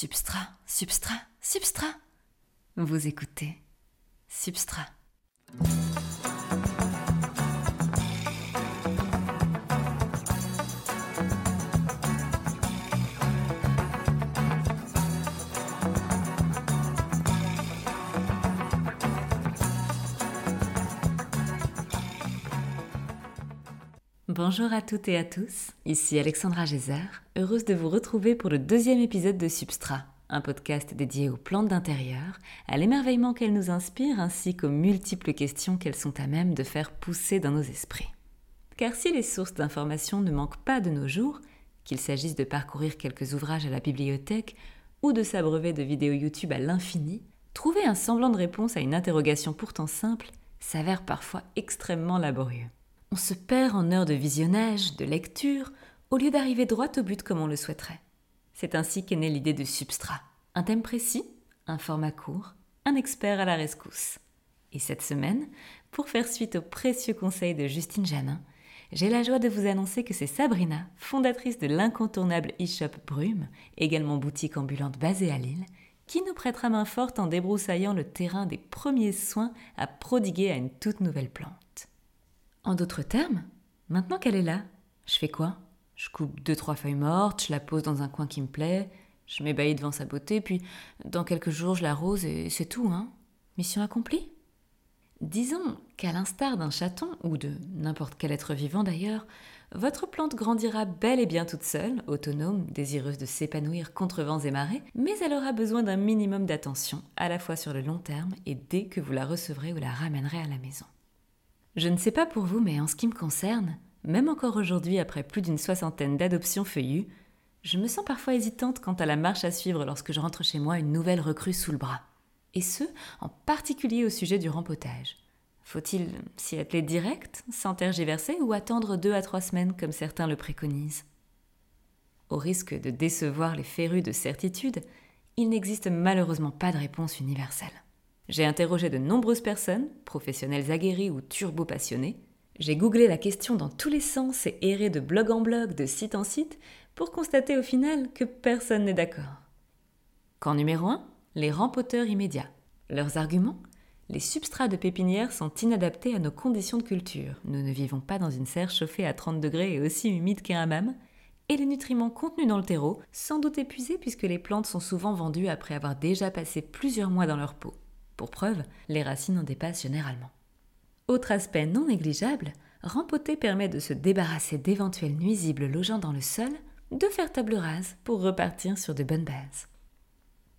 Substrat, substrat, substrat. Vous écoutez Substrat. Bonjour à toutes et à tous, ici Alexandra Gézer, heureuse de vous retrouver pour le deuxième épisode de Substrat, un podcast dédié aux plantes d'intérieur, à l'émerveillement qu'elles nous inspirent ainsi qu'aux multiples questions qu'elles sont à même de faire pousser dans nos esprits. Car si les sources d'informations ne manquent pas de nos jours, qu'il s'agisse de parcourir quelques ouvrages à la bibliothèque ou de s'abreuver de vidéos YouTube à l'infini, trouver un semblant de réponse à une interrogation pourtant simple s'avère parfois extrêmement laborieux. On se perd en heures de visionnage, de lecture, au lieu d'arriver droit au but comme on le souhaiterait. C'est ainsi qu'est née l'idée de Substrat. Un thème précis, un format court, un expert à la rescousse. Et cette semaine, pour faire suite aux précieux conseils de Justine Janin, j'ai la joie de vous annoncer que c'est Sabrina, fondatrice de l'incontournable e-shop Brume, également boutique ambulante basée à Lille, qui nous prêtera main forte en débroussaillant le terrain des premiers soins à prodiguer à une toute nouvelle plante. En d'autres termes, maintenant qu'elle est là, je fais quoi? Je coupe deux trois feuilles mortes, je la pose dans un coin qui me plaît, je m'ébahis devant sa beauté, puis dans quelques jours je l'arrose et c'est tout, hein. Mission accomplie? Disons qu'à l'instar d'un chaton, ou de n'importe quel être vivant d'ailleurs, votre plante grandira bel et bien toute seule, autonome, désireuse de s'épanouir contre vents et marées, mais elle aura besoin d'un minimum d'attention, à la fois sur le long terme et dès que vous la recevrez ou la ramènerez à la maison. Je ne sais pas pour vous, mais en ce qui me concerne, même encore aujourd'hui après plus d'une soixantaine d'adoptions feuillues, je me sens parfois hésitante quant à la marche à suivre lorsque je rentre chez moi une nouvelle recrue sous le bras. Et ce, en particulier au sujet du rempotage. Faut-il s'y atteler direct, sans tergiverser, ou attendre deux à trois semaines comme certains le préconisent? Au risque de décevoir les férus de certitude, il n'existe malheureusement pas de réponse universelle. J'ai interrogé de nombreuses personnes, professionnels aguerris ou turbo-passionnés. J'ai googlé la question dans tous les sens et erré de blog en blog, de site en site, pour constater au final que personne n'est d'accord. Camp numéro 1, les rempoteurs immédiats. Leurs arguments Les substrats de pépinière sont inadaptés à nos conditions de culture. Nous ne vivons pas dans une serre chauffée à 30 degrés et aussi humide qu'un hammam. Et les nutriments contenus dans le terreau, sans doute épuisés puisque les plantes sont souvent vendues après avoir déjà passé plusieurs mois dans leur peau. Pour preuve, les racines en dépassent généralement. Autre aspect non négligeable, rempoter permet de se débarrasser d'éventuels nuisibles logeant dans le sol, de faire table rase pour repartir sur de bonnes bases.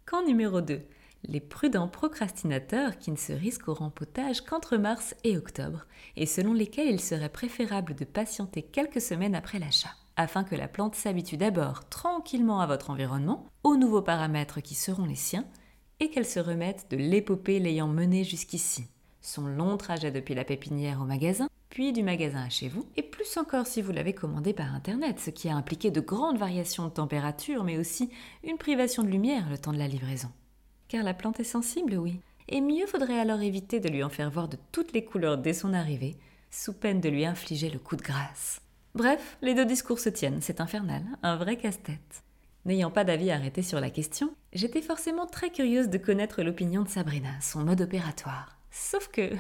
Camp numéro 2. Les prudents procrastinateurs qui ne se risquent au rempotage qu'entre mars et octobre, et selon lesquels il serait préférable de patienter quelques semaines après l'achat, afin que la plante s'habitue d'abord tranquillement à votre environnement, aux nouveaux paramètres qui seront les siens, et qu'elle se remette de l'épopée l'ayant menée jusqu'ici. Son long trajet depuis la pépinière au magasin, puis du magasin à chez vous, et plus encore si vous l'avez commandé par Internet, ce qui a impliqué de grandes variations de température, mais aussi une privation de lumière le temps de la livraison. Car la plante est sensible, oui, et mieux faudrait alors éviter de lui en faire voir de toutes les couleurs dès son arrivée, sous peine de lui infliger le coup de grâce. Bref, les deux discours se tiennent, c'est infernal, un vrai casse-tête. N'ayant pas d'avis arrêté sur la question, j'étais forcément très curieuse de connaître l'opinion de Sabrina, son mode opératoire. Sauf que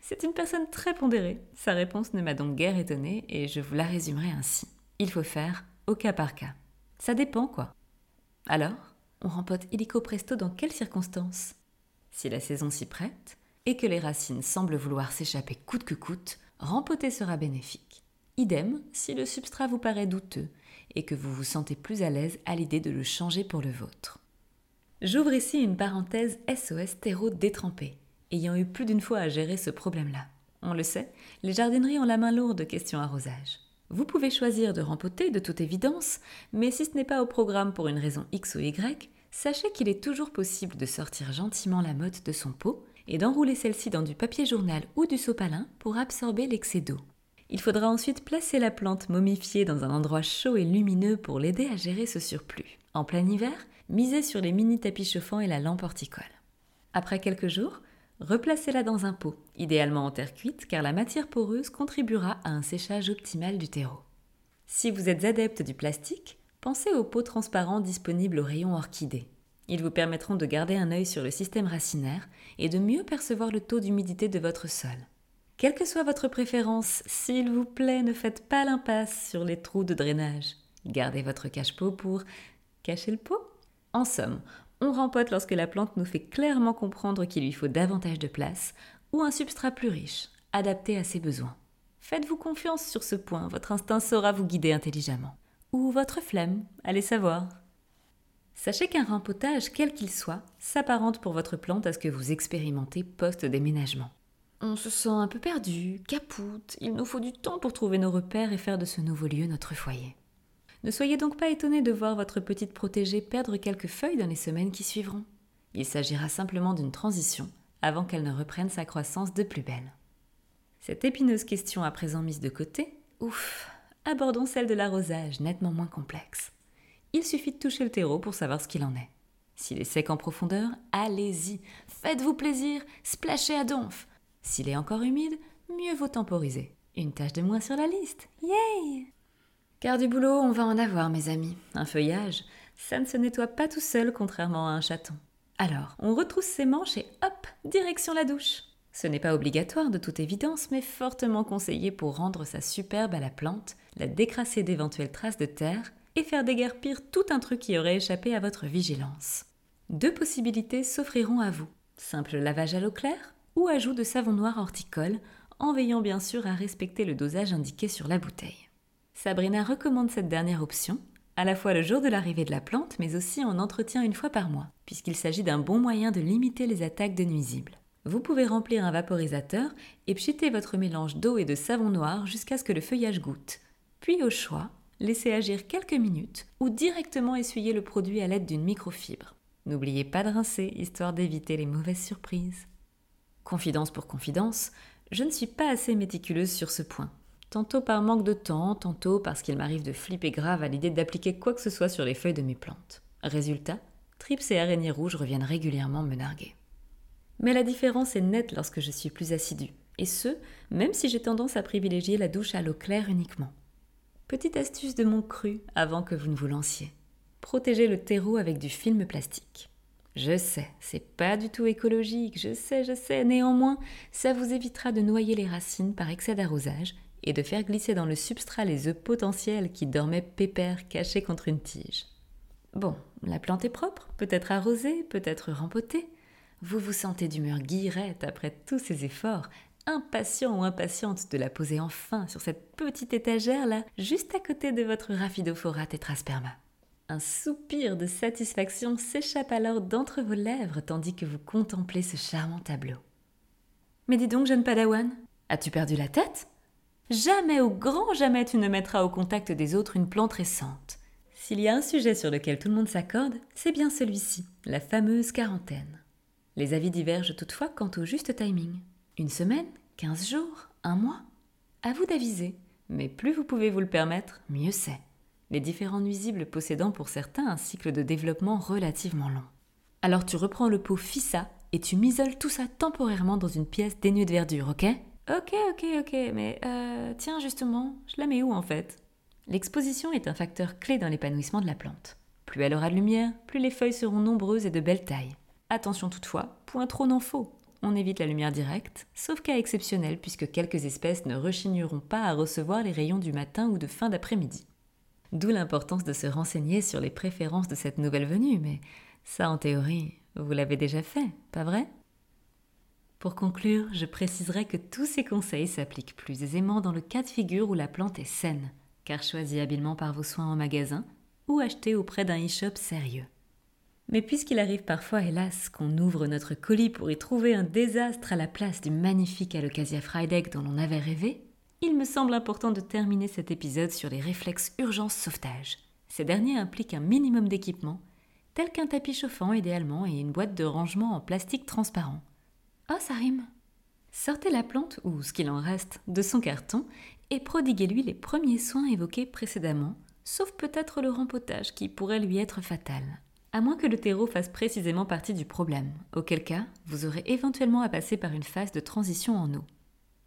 c'est une personne très pondérée. Sa réponse ne m'a donc guère étonnée et je vous la résumerai ainsi. Il faut faire au cas par cas. Ça dépend quoi. Alors, on rempote illico presto dans quelles circonstances? Si la saison s'y prête et que les racines semblent vouloir s'échapper coûte que coûte, rempoter sera bénéfique. Idem si le substrat vous paraît douteux et que vous vous sentez plus à l'aise à l'idée de le changer pour le vôtre. J'ouvre ici une parenthèse SOS terreau détrempé, ayant eu plus d'une fois à gérer ce problème-là. On le sait, les jardineries ont la main lourde question arrosage. Vous pouvez choisir de rempoter de toute évidence, mais si ce n'est pas au programme pour une raison X ou Y, sachez qu'il est toujours possible de sortir gentiment la motte de son pot et d'enrouler celle-ci dans du papier journal ou du sopalin pour absorber l'excès d'eau. Il faudra ensuite placer la plante momifiée dans un endroit chaud et lumineux pour l'aider à gérer ce surplus. En plein hiver, misez sur les mini tapis chauffants et la lampe horticole. Après quelques jours, replacez-la dans un pot, idéalement en terre cuite car la matière poreuse contribuera à un séchage optimal du terreau. Si vous êtes adepte du plastique, pensez aux pots transparents disponibles au rayon orchidée. Ils vous permettront de garder un œil sur le système racinaire et de mieux percevoir le taux d'humidité de votre sol. Quelle que soit votre préférence, s'il vous plaît, ne faites pas l'impasse sur les trous de drainage. Gardez votre cache-pot pour cacher le pot. En somme, on rempote lorsque la plante nous fait clairement comprendre qu'il lui faut davantage de place ou un substrat plus riche, adapté à ses besoins. Faites-vous confiance sur ce point, votre instinct saura vous guider intelligemment. Ou votre flemme, allez savoir. Sachez qu'un rempotage, quel qu'il soit, s'apparente pour votre plante à ce que vous expérimentez post-déménagement. On se sent un peu perdu, capoute, il nous faut du temps pour trouver nos repères et faire de ce nouveau lieu notre foyer. Ne soyez donc pas étonné de voir votre petite protégée perdre quelques feuilles dans les semaines qui suivront. Il s'agira simplement d'une transition avant qu'elle ne reprenne sa croissance de plus belle. Cette épineuse question à présent mise de côté, ouf, abordons celle de l'arrosage, nettement moins complexe. Il suffit de toucher le terreau pour savoir ce qu'il en est. S'il est sec en profondeur, allez-y, faites-vous plaisir, splashez à donf. S'il est encore humide, mieux vaut temporiser. Une tâche de moins sur la liste. Yay car du boulot, on va en avoir, mes amis. Un feuillage, ça ne se nettoie pas tout seul, contrairement à un chaton. Alors, on retrousse ses manches et hop, direction la douche. Ce n'est pas obligatoire de toute évidence, mais fortement conseillé pour rendre sa superbe à la plante, la décrasser d'éventuelles traces de terre et faire déguerpir tout un truc qui aurait échappé à votre vigilance. Deux possibilités s'offriront à vous. Simple lavage à l'eau claire ou ajout de savon noir horticole, en veillant bien sûr à respecter le dosage indiqué sur la bouteille. Sabrina recommande cette dernière option, à la fois le jour de l'arrivée de la plante, mais aussi en entretien une fois par mois, puisqu'il s'agit d'un bon moyen de limiter les attaques de nuisibles. Vous pouvez remplir un vaporisateur et pchiter votre mélange d'eau et de savon noir jusqu'à ce que le feuillage goûte. Puis au choix, laissez agir quelques minutes ou directement essuyer le produit à l'aide d'une microfibre. N'oubliez pas de rincer, histoire d'éviter les mauvaises surprises. Confidence pour confidence, je ne suis pas assez méticuleuse sur ce point tantôt par manque de temps, tantôt parce qu'il m'arrive de flipper grave à l'idée d'appliquer quoi que ce soit sur les feuilles de mes plantes. Résultat, trips et araignées rouges reviennent régulièrement me narguer. Mais la différence est nette lorsque je suis plus assidue, et ce, même si j'ai tendance à privilégier la douche à l'eau claire uniquement. Petite astuce de mon cru avant que vous ne vous lanciez. Protégez le terreau avec du film plastique. Je sais, c'est pas du tout écologique, je sais, je sais, néanmoins, ça vous évitera de noyer les racines par excès d'arrosage et de faire glisser dans le substrat les œufs potentiels qui dormaient pépères cachés contre une tige. Bon, la plante est propre, peut-être arrosée, peut-être rempotée. Vous vous sentez d'humeur guillerette après tous ces efforts, impatient ou impatiente de la poser enfin sur cette petite étagère là, juste à côté de votre Rhaphidophora tetrasperma. Un soupir de satisfaction s'échappe alors d'entre vos lèvres tandis que vous contemplez ce charmant tableau. Mais dis donc, jeune padawan, as-tu perdu la tête? Jamais au grand jamais tu ne mettras au contact des autres une plante récente. S'il y a un sujet sur lequel tout le monde s'accorde, c'est bien celui-ci, la fameuse quarantaine. Les avis divergent toutefois quant au juste timing. Une semaine Quinze jours Un mois? À vous d'aviser, mais plus vous pouvez vous le permettre, mieux c'est. Les différents nuisibles possédant pour certains un cycle de développement relativement long. Alors tu reprends le pot FISA et tu m'isoles tout ça temporairement dans une pièce dénuée de verdure, ok? Ok, ok, ok, mais euh, tiens justement, je la mets où en fait? L'exposition est un facteur clé dans l'épanouissement de la plante. Plus elle aura de lumière, plus les feuilles seront nombreuses et de belle taille. Attention toutefois, point trop n'en faut. On évite la lumière directe, sauf cas exceptionnel puisque quelques espèces ne rechigneront pas à recevoir les rayons du matin ou de fin d'après-midi. D'où l'importance de se renseigner sur les préférences de cette nouvelle venue, mais ça en théorie, vous l'avez déjà fait, pas vrai? Pour conclure, je préciserai que tous ces conseils s'appliquent plus aisément dans le cas de figure où la plante est saine, car choisie habilement par vos soins en magasin ou achetée auprès d'un e-shop sérieux. Mais puisqu'il arrive parfois, hélas, qu'on ouvre notre colis pour y trouver un désastre à la place du magnifique Alocasia Friedeck dont l'on avait rêvé, il me semble important de terminer cet épisode sur les réflexes urgence sauvetage. Ces derniers impliquent un minimum d'équipement, tel qu'un tapis chauffant idéalement et une boîte de rangement en plastique transparent. Oh, ça rime Sortez la plante, ou ce qu'il en reste, de son carton et prodiguez-lui les premiers soins évoqués précédemment, sauf peut-être le rempotage qui pourrait lui être fatal. À moins que le terreau fasse précisément partie du problème, auquel cas vous aurez éventuellement à passer par une phase de transition en eau.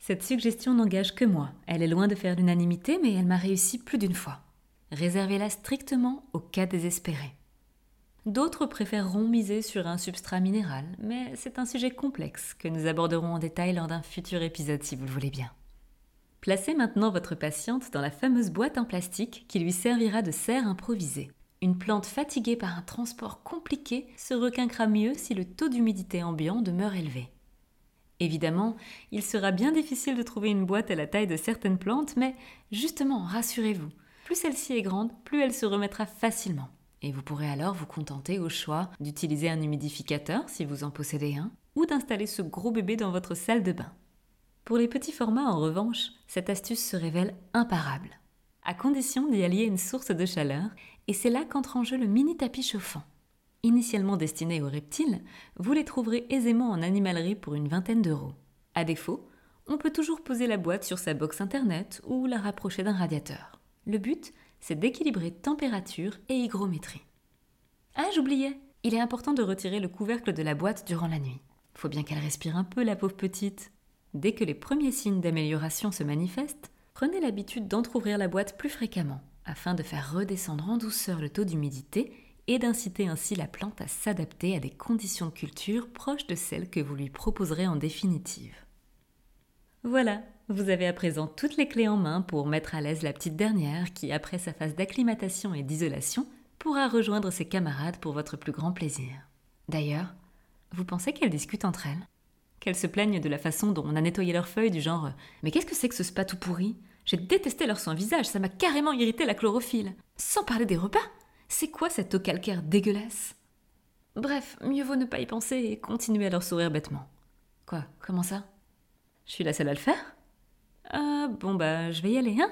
Cette suggestion n'engage que moi, elle est loin de faire l'unanimité, mais elle m'a réussi plus d'une fois. Réservez-la strictement au cas désespéré. D'autres préféreront miser sur un substrat minéral, mais c'est un sujet complexe que nous aborderons en détail lors d'un futur épisode si vous le voulez bien. Placez maintenant votre patiente dans la fameuse boîte en plastique qui lui servira de serre improvisée. Une plante fatiguée par un transport compliqué se requinquera mieux si le taux d'humidité ambiant demeure élevé. Évidemment, il sera bien difficile de trouver une boîte à la taille de certaines plantes, mais justement, rassurez-vous, plus celle-ci est grande, plus elle se remettra facilement. Et vous pourrez alors vous contenter au choix d'utiliser un humidificateur si vous en possédez un, ou d'installer ce gros bébé dans votre salle de bain. Pour les petits formats, en revanche, cette astuce se révèle imparable, à condition d'y allier une source de chaleur, et c'est là qu'entre en jeu le mini tapis chauffant. Initialement destiné aux reptiles, vous les trouverez aisément en animalerie pour une vingtaine d'euros. À défaut, on peut toujours poser la boîte sur sa box internet ou la rapprocher d'un radiateur. Le but, c'est d'équilibrer température et hygrométrie. Ah, j'oubliais Il est important de retirer le couvercle de la boîte durant la nuit. Faut bien qu'elle respire un peu, la pauvre petite. Dès que les premiers signes d'amélioration se manifestent, prenez l'habitude d'entr'ouvrir la boîte plus fréquemment, afin de faire redescendre en douceur le taux d'humidité et d'inciter ainsi la plante à s'adapter à des conditions de culture proches de celles que vous lui proposerez en définitive. Voilà, vous avez à présent toutes les clés en main pour mettre à l'aise la petite dernière qui, après sa phase d'acclimatation et d'isolation, pourra rejoindre ses camarades pour votre plus grand plaisir. D'ailleurs, vous pensez qu'elles discutent entre elles? Qu'elles se plaignent de la façon dont on a nettoyé leurs feuilles, du genre Mais qu'est-ce que c'est que ce spa tout pourri? J'ai détesté leur soin visage, ça m'a carrément irrité la chlorophylle. Sans parler des repas C'est quoi cette eau calcaire dégueulasse? Bref, mieux vaut ne pas y penser et continuer à leur sourire bêtement. Quoi Comment ça? Je suis la seule à le faire ah bon bah je vais y aller, hein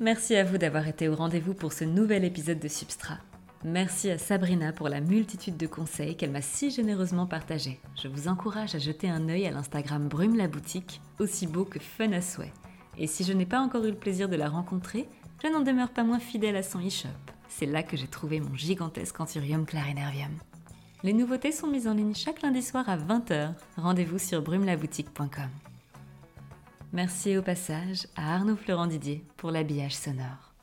Merci à vous d'avoir été au rendez-vous pour ce nouvel épisode de Substrat. Merci à Sabrina pour la multitude de conseils qu'elle m'a si généreusement partagés. Je vous encourage à jeter un œil à l'Instagram Brume la boutique, aussi beau que fun à souhait. Et si je n'ai pas encore eu le plaisir de la rencontrer, je n'en demeure pas moins fidèle à son e-shop. C'est là que j'ai trouvé mon gigantesque anthurium clarinervium. Les nouveautés sont mises en ligne chaque lundi soir à 20h. Rendez-vous sur brumelaboutique.com. Merci au passage à Arnaud Florent Didier pour l'habillage sonore.